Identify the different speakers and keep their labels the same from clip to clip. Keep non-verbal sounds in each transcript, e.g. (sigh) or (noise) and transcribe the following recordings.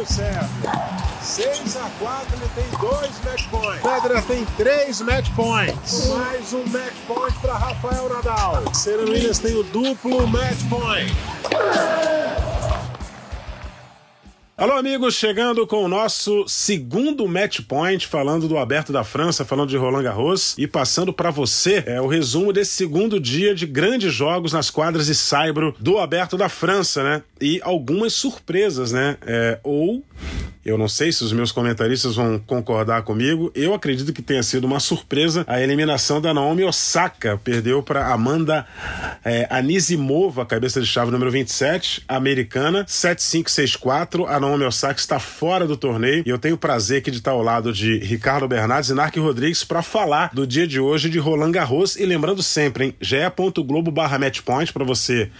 Speaker 1: Mário Sérgio. 6 a 4 ele tem dois match points. Federer tem três match points. Mais um match point para Rafael Nadal. Serena Williams tem o duplo match point. Alô, amigos, chegando com o nosso segundo match point, falando do Aberto da França, falando de Roland Garros e passando para você é o resumo desse segundo dia de grandes jogos nas quadras de Saibro do Aberto da França, né? E algumas surpresas, né? É, ou eu não sei se os meus comentaristas vão concordar comigo. Eu acredito que tenha sido uma surpresa a eliminação da Naomi Osaka. Perdeu para Amanda é, Anisimova, cabeça de chave número 27, americana, 7-5-6-4. A Naomi Osaka está fora do torneio e eu tenho o prazer aqui de estar ao lado de Ricardo Bernardes e Narc Rodrigues para falar do dia de hoje de Roland Garros. E lembrando sempre, hein, ge.globo barra matchpoint para você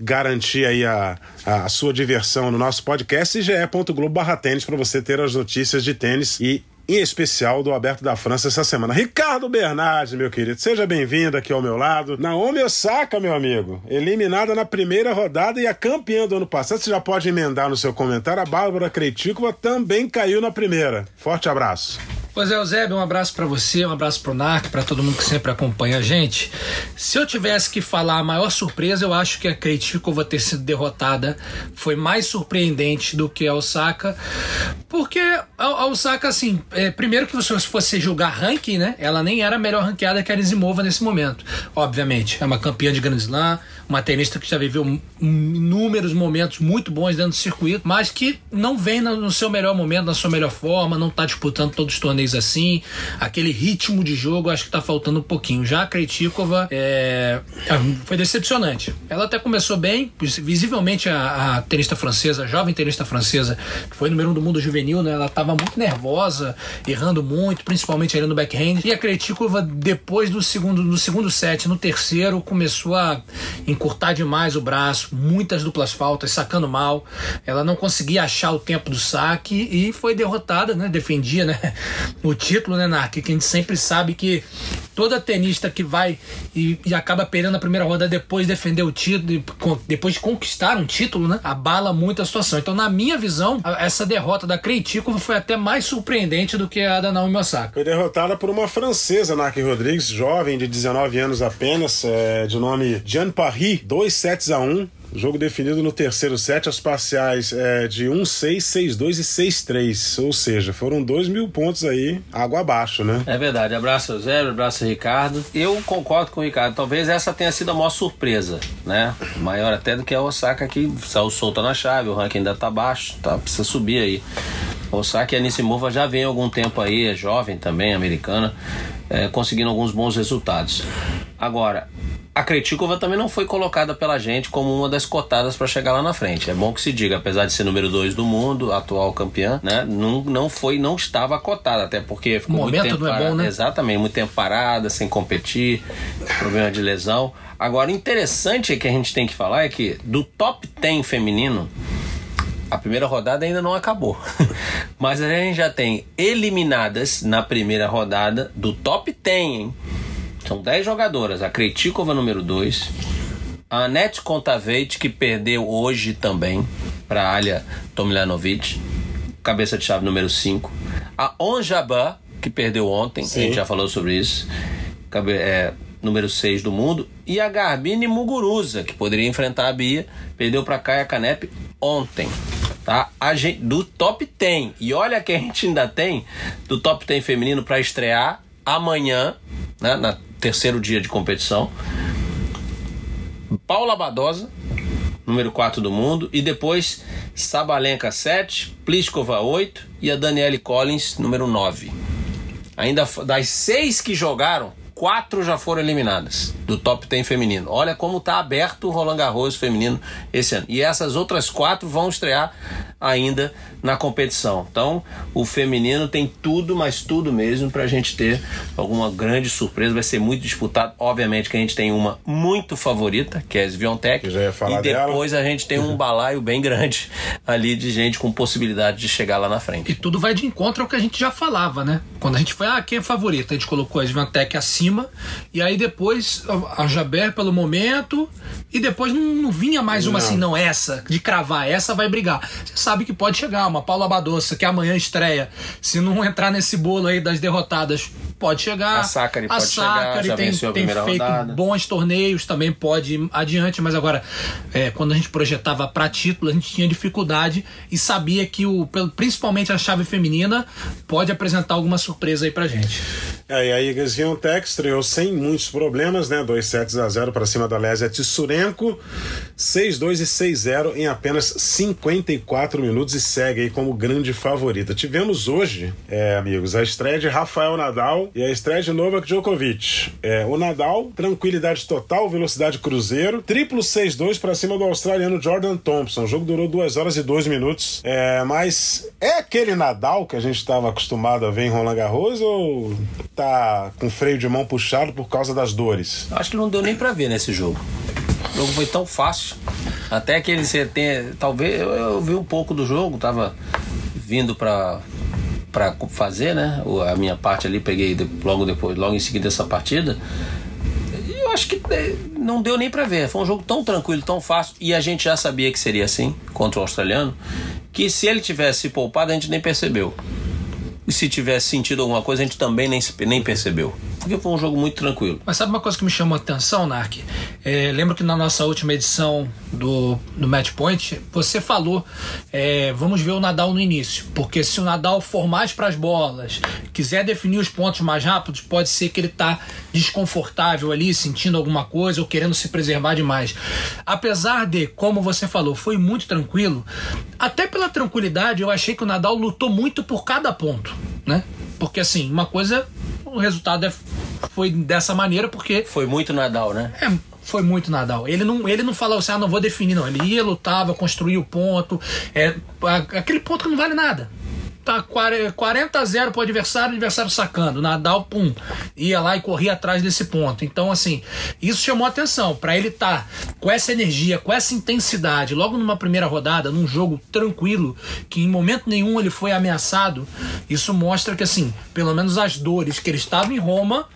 Speaker 1: garantir aí a, a sua diversão no nosso podcast e ge.globo tênis para você ter as notícias de tênis e em especial do Aberto da França essa semana. Ricardo Bernardes, meu querido, seja bem-vindo aqui ao meu lado. Naomi Osaka, meu amigo, eliminada na primeira rodada e a campeã do ano passado. Você já pode emendar no seu comentário. A Bárbara Cretícova também caiu na primeira. Forte abraço.
Speaker 2: Pois é, Eusébio, um abraço para você, um abraço pro NARC, para todo mundo que sempre acompanha a gente. Se eu tivesse que falar a maior surpresa, eu acho que a Krejcikova ter sido derrotada foi mais surpreendente do que a Osaka, porque a, Osaka, assim, é, primeiro que se fosse julgar ranking, né, ela nem era melhor ranqueada que a Arizimova nesse momento. Obviamente, é uma campeã de Grand Slam, uma tenista que já viveu inúmeros momentos muito bons dentro do circuito, mas que não vem no seu melhor momento, na sua melhor forma, não está disputando todos os torneios assim. Aquele ritmo de jogo acho que está faltando um pouquinho. Já a Krejcikova é, é, foi decepcionante. Ela até começou bem, visivelmente a, a tenista francesa, a jovem tenista francesa, que foi número um do mundo juvenil, né? Ela estava muito nervosa, errando muito, principalmente ali no backhand. E a Krejcikova depois do segundo, no segundo set, no terceiro, começou a encurtar demais o braço, muitas duplas faltas, sacando mal. Ela não conseguia achar o tempo do saque e foi derrotada, né? Defendia, né? O título, né, Nark? Que a gente sempre sabe que toda tenista que vai e, e acaba perdendo a primeira rodada depois de defender o título, depois de conquistar um título, né? Abala muito a situação. Então, na minha visão, essa derrota da Kreitiko foi até mais surpreendente do que a da Naomi Osaka.
Speaker 1: Foi derrotada por uma francesa, Nark Rodrigues, jovem de 19 anos apenas, é, de nome Jean Paris, 2 sets a 1. Jogo definido no terceiro set, as parciais é, de 1-6, 6-2 e 6-3. Ou seja, foram 2 mil pontos aí, água abaixo, né?
Speaker 3: É verdade. Abraço Zé, abraço Ricardo. Eu concordo com o Ricardo. Talvez essa tenha sido a maior surpresa, né? Maior até do que a Osaka que saiu solta na chave, o ranking ainda tá baixo, tá? Precisa subir aí. Osaka e a Nissimova já vem há algum tempo aí, é jovem também, americana, é, conseguindo alguns bons resultados. Agora, a Kretikova também não foi colocada pela gente como uma das cotadas para chegar lá na frente. É bom que se diga, apesar de ser número 2 do mundo, atual campeã, né? Não, não foi, não estava cotada, até porque ficou
Speaker 2: o
Speaker 3: muito tempo
Speaker 2: não é
Speaker 3: parada,
Speaker 2: bom, né?
Speaker 3: Exatamente, muito tempo parada, sem competir, problema de lesão. Agora, interessante que a gente tem que falar é que do top 10 feminino, a primeira rodada ainda não acabou. (laughs) Mas a gente já tem eliminadas na primeira rodada do top 10, hein? São 10 jogadoras. A Kretikova, número 2. A Anette Kontaveit, que perdeu hoje também para a Alia Tomljanovic. Cabeça de chave número 5. A Onjaba, que perdeu ontem.
Speaker 1: Sim.
Speaker 3: A gente já falou sobre isso. Cabe, é, número 6 do mundo. E a Garbine Muguruza, que poderia enfrentar a Bia. Perdeu para Kaya Kanep ontem. Tá? A gente, do top 10. E olha que a gente ainda tem do top 10 feminino para estrear amanhã, né, na terceiro dia de competição. Paula Badosa, número 4 do mundo, e depois Sabalenka 7, Pliskova 8 e a Danielle Collins, número 9. Ainda das seis que jogaram, quatro já foram eliminadas do top 10 feminino. Olha como está aberto o Roland Garros feminino esse ano. E essas outras quatro vão estrear ainda na competição. Então, o feminino tem tudo, mas tudo mesmo para a gente ter alguma grande surpresa. Vai ser muito disputado. Obviamente que a gente tem uma muito favorita, que é a Sviontek.
Speaker 1: já ia falar
Speaker 3: e depois a gente tem um (laughs) balaio bem grande ali de gente com possibilidade de chegar lá na frente.
Speaker 2: E tudo vai de encontro ao que a gente já falava, né? Quando a gente foi, ah, quem é favorita? A gente colocou a Svantec acima cima. E aí depois a Jaber pelo momento. E depois não, não vinha mais uma
Speaker 1: Não.
Speaker 2: assim, não, essa, de cravar, essa vai brigar. Você sabe que pode chegar uma Paula Badoça, que amanhã estreia. Se não entrar nesse bolo aí das derrotadas, pode chegar.
Speaker 3: A Sacari pode chegar,
Speaker 2: Sacari
Speaker 3: já
Speaker 2: tem,
Speaker 3: venceu a
Speaker 2: tem
Speaker 3: primeira
Speaker 2: feito
Speaker 3: rodada.
Speaker 2: bons torneios, também pode ir adiante, mas agora, é, quando a gente projetava para título, a gente tinha dificuldade e sabia que o, principalmente a chave feminina pode apresentar alguma surpresa aí pra gente.
Speaker 1: É, e a Iga Swiatek estreou sem muitos problemas, né? 2 sets a 0 para cima da Lésia Tissurenko. 6-2 e 6-0 em apenas 54 minutos e segue aí como grande favorita. Tivemos hoje, é, amigos, a estreia de Rafael Nadal e a estreia de Novak Djokovic. É, o Nadal, tranquilidade total, velocidade cruzeiro, triplo 6-2 para cima do australiano Jordan Thompson. O jogo durou 2 horas e 2 minutos. É, mas é aquele Nadal que a gente estava acostumado a ver em Roland Garros ou tá com freio de mão puxado por causa das dores?
Speaker 3: Acho que não deu nem pra ver nesse jogo. O jogo foi tão fácil. Até que ele tem, talvez eu, eu vi um pouco do jogo, tava vindo pra para fazer, né? A minha parte ali peguei logo depois, logo em seguida dessa partida. Eu acho que eh, não deu nem pra ver. Foi um jogo tão tranquilo, tão fácil e a gente já sabia que seria assim contra o australiano, que se ele tivesse se poupado a gente nem percebeu. E se tivesse sentido alguma coisa, a gente também nem, nem percebeu. Porque foi um jogo muito tranquilo.
Speaker 2: Mas sabe uma coisa que me chamou a atenção, Nark? É, lembro que na nossa última edição do, do Match Point, você falou: é, vamos ver o Nadal no início. Porque se o Nadal for mais para as bolas, quiser definir os pontos mais rápidos, pode ser que ele tá desconfortável ali, sentindo alguma coisa ou querendo se preservar demais. Apesar de, como você falou, foi muito tranquilo, até pela tranquilidade, eu achei que o Nadal lutou muito por cada ponto, né? Porque assim, uma coisa, o resultado é, foi dessa maneira porque
Speaker 3: Foi muito Nadal, né?
Speaker 2: é, foi muito Nadal. Ele não, ele não falou assim, ah, não vou definir, não. Ele ia, lutava, construía o ponto. É, aquele ponto que não vale nada. Tá 40 a 0 pro adversário, adversário sacando. Nadal, pum, ia lá e corria atrás desse ponto. Então, assim, isso chamou atenção. Pra ele estar com essa energia, com essa intensidade, logo numa primeira rodada, num jogo tranquilo, que em momento nenhum ele foi ameaçado, isso mostra que, assim, pelo menos as dores que ele estava em Roma,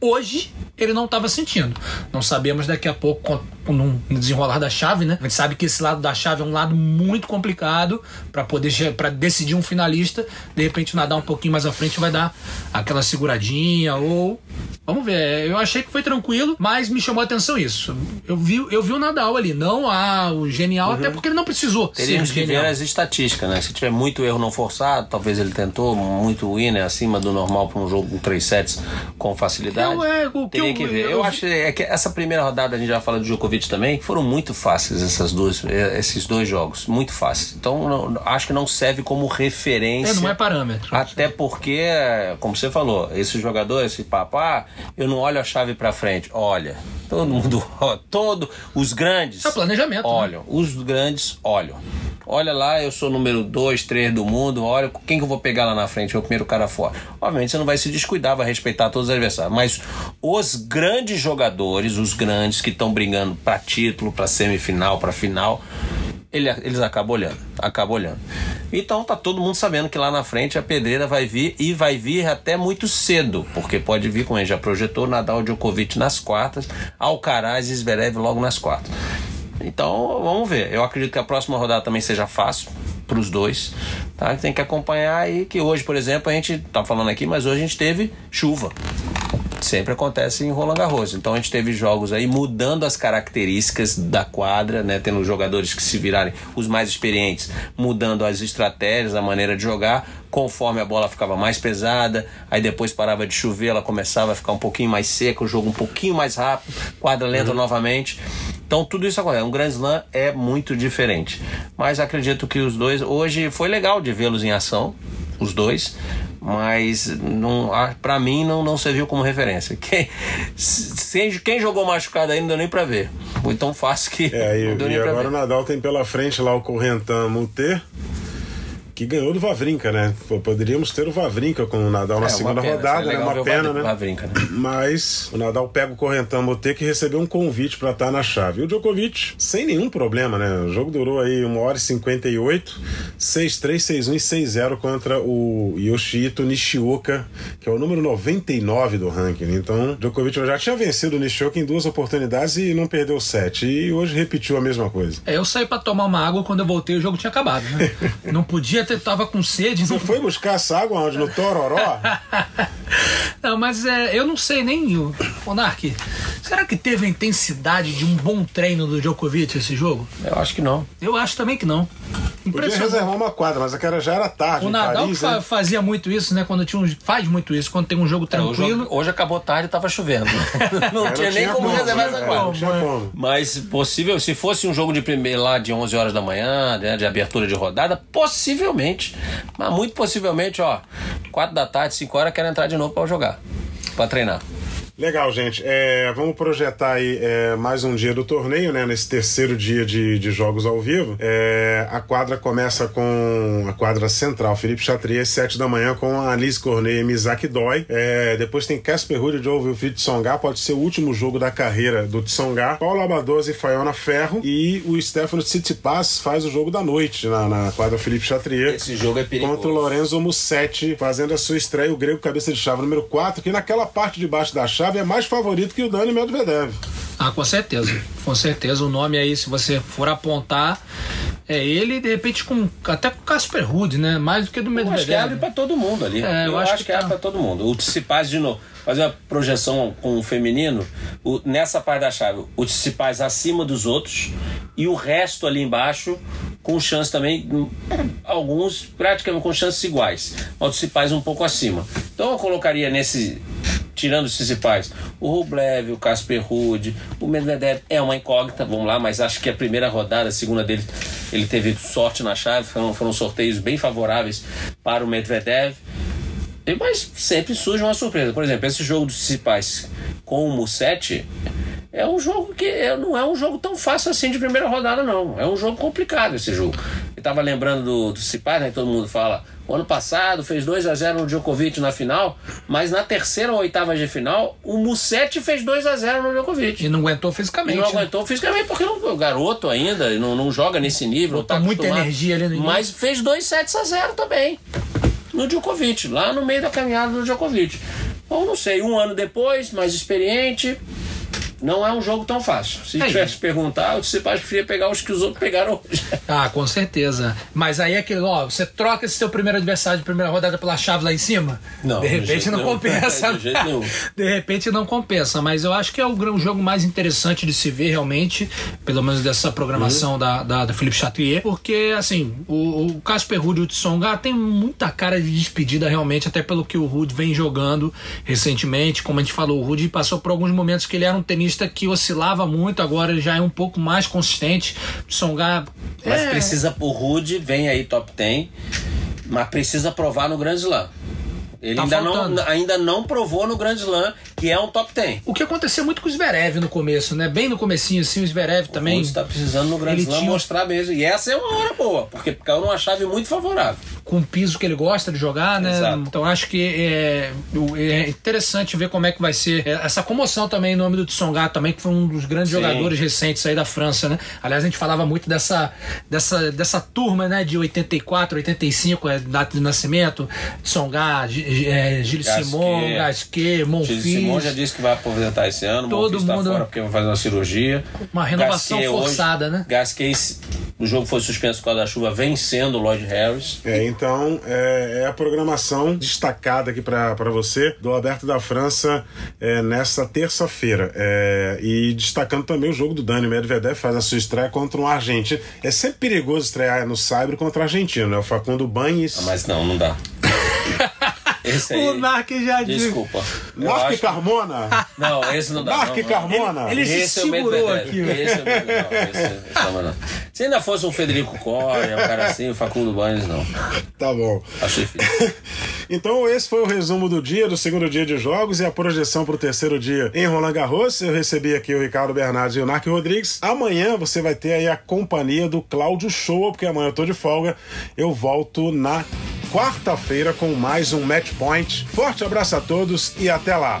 Speaker 2: hoje ele não estava sentindo. Não sabemos daqui a pouco no desenrolar da chave, né? A gente sabe que esse lado da chave é um lado muito complicado para poder para decidir um finalista. De repente, nadar um pouquinho mais à frente vai dar aquela seguradinha ou vamos ver. Eu achei que foi tranquilo, mas me chamou a atenção isso. Eu vi, eu vi o Nadal ali, não ah, o genial, até porque ele não precisou
Speaker 3: Teríamos que ver as estatísticas, né? Se tiver muito erro não forçado, talvez ele tentou muito winner acima do normal para um jogo com 3 sets com facilidade.
Speaker 2: Eu, é, o que eu-
Speaker 3: que ver.
Speaker 2: eu-
Speaker 3: Eu, acho é que essa primeira rodada, a gente já fala do Djokovic também, foram muito fáceis essas duas, eh, esses dois jogos. Muito fáceis. Então, não- acho que não serve como referência.
Speaker 2: É, não é parâmetro.
Speaker 3: Até porque, como você falou, esse jogador, esse papá, eu não olho a chave pra frente. Olha, todo mundo, (laughs) ó, todo, os grandes.
Speaker 2: É planejamento, né?
Speaker 3: Olham, os grandes olham. Olha lá, eu sou número 2, 3 do mundo, olha quem que eu vou pegar lá na frente, o primeiro cara fora. Obviamente você não vai se descuidar, vai respeitar todos os adversários, mas os grandes jogadores, os grandes que estão brigando pra título, pra semifinal, pra final, ele- eles acabam olhando, acabam olhando. Então tá todo mundo sabendo que lá na frente a pedreira vai vir e vai vir até muito cedo, porque pode vir, como a gente já projetou, Nadal Djokovic nas quartas, Alcaraz e Zverev logo nas quartas. Então vamos ver. Eu acredito que a próxima rodada também seja fácil para os dois. Tá? Tem que acompanhar aí que hoje, por exemplo, a gente tá falando aqui, mas hoje a gente teve chuva sempre acontece em Roland Garros. Então a gente teve jogos aí mudando as características da quadra, né? Tendo jogadores que se virarem os mais experientes, mudando as estratégias, a maneira de jogar, conforme a bola ficava mais pesada, aí depois parava de chover, ela começava a ficar um pouquinho mais seca, o jogo um pouquinho mais rápido, quadra lenta novamente. Então tudo isso acontece. Um Grand Slam é muito diferente. Mas acredito que os dois. Hoje foi legal de vê-los em ação, os dois. Mas não, para mim não, não serviu como referência. (laughs) Quem, se- quem jogou machucado aí não deu nem pra ver. Foi tão fácil que
Speaker 1: É, (laughs)
Speaker 3: não
Speaker 1: e,
Speaker 3: deu
Speaker 1: e
Speaker 3: nem pra
Speaker 1: agora o
Speaker 3: ver.
Speaker 1: Nadal tem pela frente lá o Correntan Muter, que ganhou do Vavrinca, né? Poderíamos ter o Vavrinca com o Nadal na
Speaker 3: É, uma
Speaker 1: segunda
Speaker 3: pena,
Speaker 1: rodada,
Speaker 3: seria
Speaker 1: né? Uma pena, né?
Speaker 3: Vavrinca, né?
Speaker 1: Mas o Nadal pega o Correntão Boté que recebeu um convite pra estar na chave. E o Djokovic, sem nenhum problema, né? O jogo durou aí 1 hora e 58, 6-3, 6-1 e 6-0 contra o Yoshito Nishioka, que é o número 99 do ranking. Então, Djokovic já tinha vencido o Nishioka em duas oportunidades e não perdeu sete. E hoje repetiu a mesma coisa.
Speaker 2: É, eu saí pra tomar uma água quando eu voltei o jogo tinha acabado, né? (laughs) não podia ter, tava com sede.
Speaker 1: Você
Speaker 2: Não,
Speaker 1: foi buscar essa água onde? No Tororó? (laughs)
Speaker 2: não mas é, eu não sei nem. o- Monark, será que teve a intensidade de um bom treino do Djokovic esse jogo?
Speaker 3: Eu acho que não.
Speaker 2: Eu acho também que não.
Speaker 1: Podia reservar uma quadra, mas aquela já era tarde.
Speaker 2: O Nadal
Speaker 1: Paris,
Speaker 2: fa-
Speaker 1: né?
Speaker 2: fazia muito isso, né? Quando tinha um, faz muito isso, quando tem um jogo
Speaker 3: É,
Speaker 2: tranquilo.
Speaker 3: jogo- hoje acabou tarde e tava chovendo. (laughs) Não
Speaker 1: Aí
Speaker 3: tinha nem como reservar
Speaker 1: né?
Speaker 3: essa
Speaker 1: É,
Speaker 3: quadra.
Speaker 1: Não.
Speaker 3: Mas possível, se fosse um jogo de primeiro lá de 11 horas da manhã, né, de abertura de rodada, possivelmente, mas muito possivelmente, ó, 4 da tarde, 5 horas, quero entrar de novo pra jogar, pra treinar.
Speaker 1: Legal, gente. É, vamos projetar aí é, mais um dia do torneio, né? Nesse terceiro dia de, de jogos ao vivo. É, a quadra começa com a quadra central, Felipe Chatrier, às 7 da manhã, com a Alice Cornet e Mizaki Dói. É, depois tem Casper Ruud Joe Wilfried Tsonga, pode ser o último jogo da carreira do Tsonga. Paulo Abadoza e Faiona Ferro. E o Stefano Tsitsipas faz o jogo da noite na, na quadra Felipe Chatrier.
Speaker 3: Esse jogo é perigoso.
Speaker 1: Contra o Lorenzo Musetti, fazendo a sua estreia, o grego cabeça de chave número 4, que naquela parte de baixo da chave é mais favorito que o Dani Medvedev.
Speaker 2: Ah, com certeza. Com certeza. O nome aí, se você for apontar, é ele, de repente, com até com o Casper Ruud, né? Mais do que do
Speaker 3: Eu acho que abre
Speaker 2: Medvedev.
Speaker 3: pra todo mundo ali.
Speaker 2: É, eu
Speaker 3: eu,
Speaker 2: acho
Speaker 3: acho,
Speaker 2: que
Speaker 3: que,
Speaker 2: tá.
Speaker 3: abre pra todo mundo. O Tsitsipas, de novo, fazer uma projeção com o feminino, o- nessa parte da chave, o Tsitsipas acima dos outros e o resto ali embaixo com chance também, alguns praticamente com chances iguais. O Tsitsipas um pouco acima. Então eu colocaria nesse tirando os Tsitsipas, o Rublev, o Casper Ruud, o Medvedev é uma incógnita, vamos lá, mas acho que a primeira rodada, a segunda dele, ele teve sorte na chave, foram, foram sorteios bem favoráveis para o Medvedev. Mas sempre surge uma surpresa. Por exemplo, esse jogo dos Tsitsipas com o Musetti é um jogo que é- não é um jogo tão fácil assim de primeira rodada, não. É um jogo complicado esse jogo. Eu tava lembrando do, do Tsitsipas, né? que Todo mundo fala. O ano passado fez 2 a 0 no Djokovic na final, mas na terceira ou oitava de final, o Musetti fez 2 a 0 no Djokovic.
Speaker 2: E não aguentou
Speaker 3: E
Speaker 2: fisicamente.
Speaker 3: não
Speaker 2: né?
Speaker 3: aguentou fisicamente porque não, o garoto ainda não, não joga nesse nível. Tá
Speaker 2: muita energia ali no início.
Speaker 3: Mas fez 2 sets a 0 também. No Djokovic, lá no meio da caminhada do Djokovic. Ou não sei, um ano depois, mais experiente. Não é um jogo tão fácil. Se
Speaker 2: É
Speaker 3: tivesse perguntar, eu disse preferia pegar os que os outros pegaram hoje. (laughs)
Speaker 2: Ah, com certeza. Mas aí é aquele, ó, você troca esse seu primeiro adversário de primeira rodada pela chave lá em cima?
Speaker 3: Não,
Speaker 2: De repente não
Speaker 3: nenhum.
Speaker 2: compensa. (laughs)
Speaker 3: De jeito nenhum. (laughs)
Speaker 2: De repente não compensa. Mas eu acho que é o jogo mais interessante de se ver realmente, pelo menos dessa programação da, da, da Felipe Chatrier, porque assim, o, o Casper Ruud e o Tsonga tem muita cara de despedida realmente, até pelo que o Ruud vem jogando recentemente. Como a gente falou, o Ruud passou por alguns momentos que ele era um tenista que oscilava muito, agora já é um pouco mais consistente. O Tsonga
Speaker 3: Mas
Speaker 2: é,
Speaker 3: precisa, o Rude vem aí top 10, mas precisa provar no Grand Slam. Ele
Speaker 2: Tá
Speaker 3: ainda,
Speaker 2: faltando.
Speaker 3: não, ainda não provou no Grand Slam que é um top 10.
Speaker 2: O que aconteceu muito com o Zverev no começo, né? Bem no comecinho, assim, o Zverev também.
Speaker 3: Rude está precisando no Grand Slam
Speaker 2: tinha-
Speaker 3: mostrar mesmo. E essa é uma hora boa, porque caiu numa chave muito favorável.
Speaker 2: Com o piso que ele gosta de jogar, né?
Speaker 3: Exato.
Speaker 2: Então acho que é, é interessante ver como é que vai ser é, essa comoção também em nome do Tsonga também, que foi um dos grandes
Speaker 3: Sim.
Speaker 2: jogadores recentes aí da França, né? Aliás, a gente falava muito dessa, dessa, dessa turma, né? De 84, 85, é, data de nascimento, Tsonga, é, Gilles
Speaker 3: Gasquet.
Speaker 2: Simon, Gasquet,
Speaker 3: Gilles
Speaker 2: Monfils.
Speaker 3: Simon já disse que vai aposentar esse ano,
Speaker 2: Todo
Speaker 3: Todo mundo
Speaker 2: mundo-
Speaker 3: tá fora porque vai fazer uma cirurgia.
Speaker 2: Uma renovação
Speaker 3: Gasquet hoje-
Speaker 2: forçada, né?
Speaker 3: Gasquet, o jogo foi suspenso por causa da chuva, vencendo o Lloyd Harris.
Speaker 1: É, então é, é a programação destacada aqui para você do Aberto da França é, nessa terça-feira. É, e destacando também o jogo do Dani Medvedev, faz a sua estreia contra um argentino. É sempre perigoso estrear no Saibro contra argentino, né? O Facundo Banhes.
Speaker 3: Ah, Mas não, não dá. (laughs) Esse aí.
Speaker 2: O Narc já disse.
Speaker 3: Desculpa. Acho-
Speaker 1: Carmona!
Speaker 3: Não, esse não dá. Não.
Speaker 1: Carmona!
Speaker 2: Ele- ele se
Speaker 3: Esse é
Speaker 2: segurou aqui.
Speaker 3: Esse é o Medvedev. Não, esse, esse não, não. Se ainda fosse um Federico Coria, um cara assim, o Facundo Banes, não.
Speaker 1: Tá bom.
Speaker 3: Achei difícil. (laughs)
Speaker 1: então, esse foi o resumo do dia, do segundo dia de jogos e a projeção para o terceiro dia em Roland Garros. Eu recebi aqui o Ricardo Bernardes e o Narc Rodrigues. Amanhã você vai ter aí a companhia do Cláudio Show, porque amanhã eu tô de folga. Eu volto na quarta-feira com mais um Match Point. Forte abraço a todos e até lá.